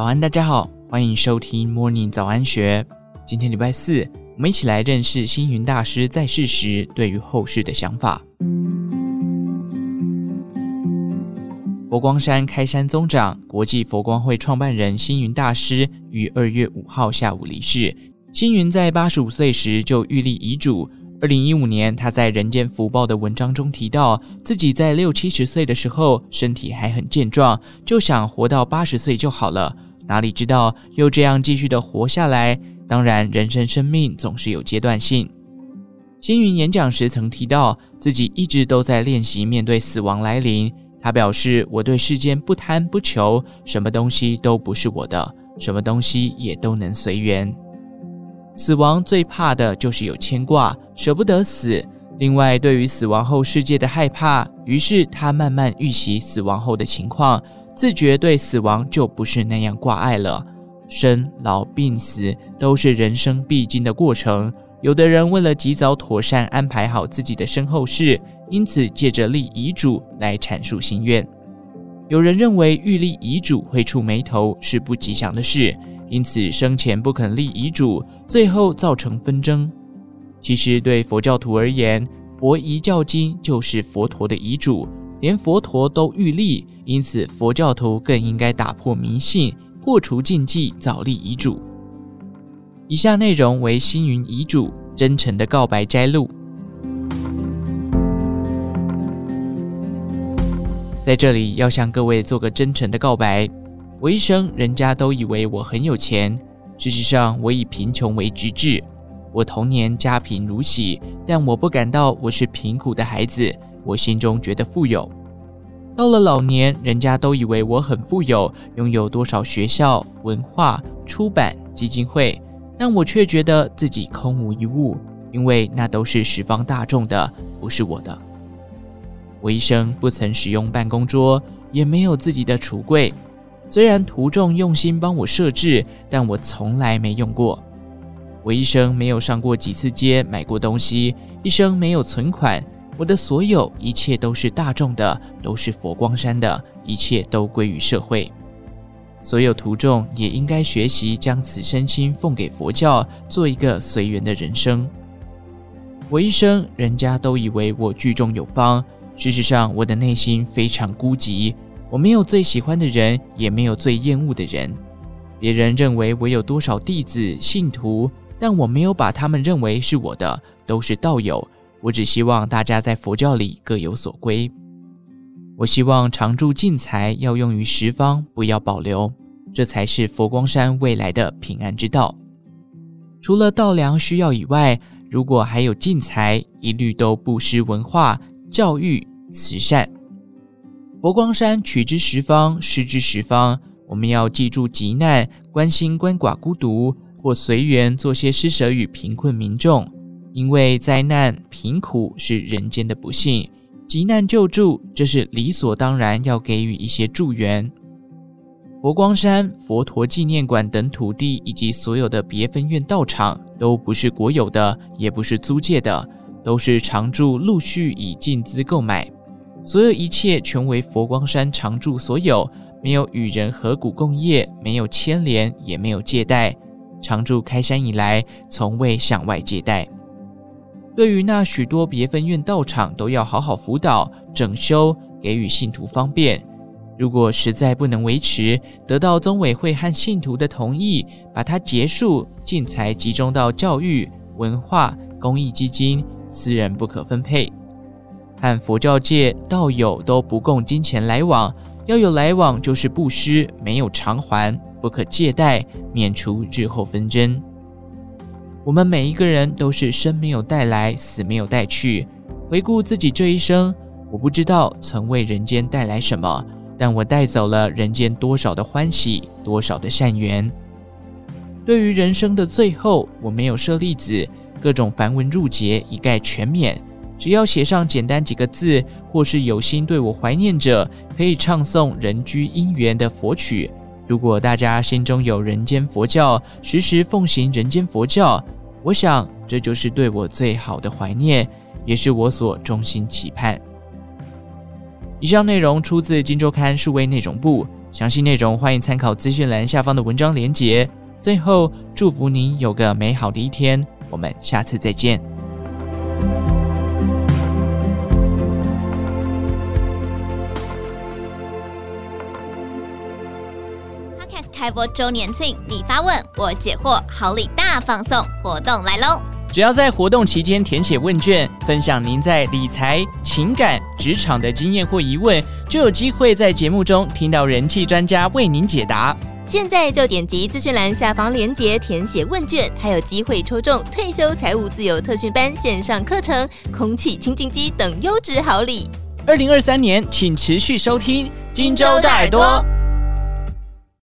早安，大家好，欢迎收听 Morning 早安学。今天礼拜四，我们一起来认识星云大师在世时对于后世的想法。佛光山开山宗长、国际佛光会创办人星云大师于二月五号下午离世。星云在八十五岁时就预立遗嘱。二零一五年，他在《人间福报》的文章中提到，自己在六七十岁的时候，身体还很健壮，就想活到八十岁就好了。哪里知道又这样继续的活下来？当然，人生生命总是有阶段性。星云演讲时曾提到，自己一直都在练习面对死亡来临。他表示：“我对世间不贪不求，什么东西都不是我的，什么东西也都能随缘。”死亡最怕的就是有牵挂，舍不得死。另外，对于死亡后世界的害怕，于是他慢慢预习死亡后的情况，自觉对死亡就不是那样挂碍了。生老病死都是人生必经的过程。有的人为了及早妥善安排好自己的身后事，因此借着立遗嘱来阐述心愿。有人认为欲立遗嘱会触霉头，是不吉祥的事。因此，生前不肯立遗嘱，最后造成纷争。其实，对佛教徒而言，佛遗教经就是佛陀的遗嘱，连佛陀都欲立，因此佛教徒更应该打破迷信，破除禁忌，早立遗嘱。以下内容为星云遗嘱真诚的告白摘录。在这里，要向各位做个真诚的告白。我一生，人家都以为我很有钱，事实上，我以贫穷为直至。我童年家贫如洗，但我不感到我是贫苦的孩子，我心中觉得富有。到了老年，人家都以为我很富有，拥有多少学校、文化、出版、基金会，但我却觉得自己空无一物，因为那都是十方大众的，不是我的。我一生不曾使用办公桌，也没有自己的橱柜。虽然途中用心帮我设置，但我从来没用过。我一生没有上过几次街买过东西，一生没有存款。我的所有一切都是大众的，都是佛光山的，一切都归于社会。所有徒众也应该学习将此身心奉给佛教，做一个随缘的人生。我一生，人家都以为我聚众有方，事实上，我的内心非常孤寂。我没有最喜欢的人，也没有最厌恶的人。别人认为我有多少弟子信徒，但我没有把他们认为是我的，都是道友。我只希望大家在佛教里各有所归。我希望常住净财要用于十方，不要保留，这才是佛光山未来的平安之道。除了道粮需要以外，如果还有净财，一律都布施文化、教育、慈善。佛光山取之十方，施之十方。我们要记住急难，关心鳏寡孤独，或随缘做些施舍与贫困民众。因为灾难贫苦是人间的不幸，急难救助这是理所当然要给予一些助缘。佛光山佛陀纪念馆等土地以及所有的别分院道场都不是国有的，也不是租借的，都是常住陆续以净资购买。所有一切全为佛光山常住所有，没有与人合股共业，没有牵连，也没有借贷。常住开山以来，从未向外借贷。对于那许多别分院道场，都要好好辅导、整修，给予信徒方便。如果实在不能维持，得到宗委会和信徒的同意，把它结束，净财集中到教育、文化、公益基金，私人不可分配。和佛教界道友都不供金钱来往，要有来往就是布施，没有偿还，不可借贷，免除日后纷争。我们每一个人都是生没有带来，死没有带去。回顾自己这一生，我不知道曾为人间带来什么，但我带走了人间多少的欢喜，多少的善缘。对于人生的最后，我没有舍利子，各种繁文缛节一概全免。只要写上简单几个字，或是有心对我怀念者，可以唱诵人居因缘的佛曲。如果大家心中有人间佛教，时时奉行人间佛教，我想这就是对我最好的怀念，也是我所衷心期盼。以上内容出自《金周刊》数位内容部，详细内容欢迎参考资讯栏下方的文章连结。最后，祝福您有个美好的一天，我们下次再见。开播周年庆，你发问，我解惑，好礼大放送，活动来喽！只要在活动期间填写问卷，分享您在理财、情感、职场的经验或疑问，就有机会在节目中听到人气专家为您解答。现在就点击资讯栏下方链接填写问卷，还有机会抽中退休财务自由特训班线上课程、空气清净机等优质好礼。二零二三年，请持续收听《荆州大耳朵》。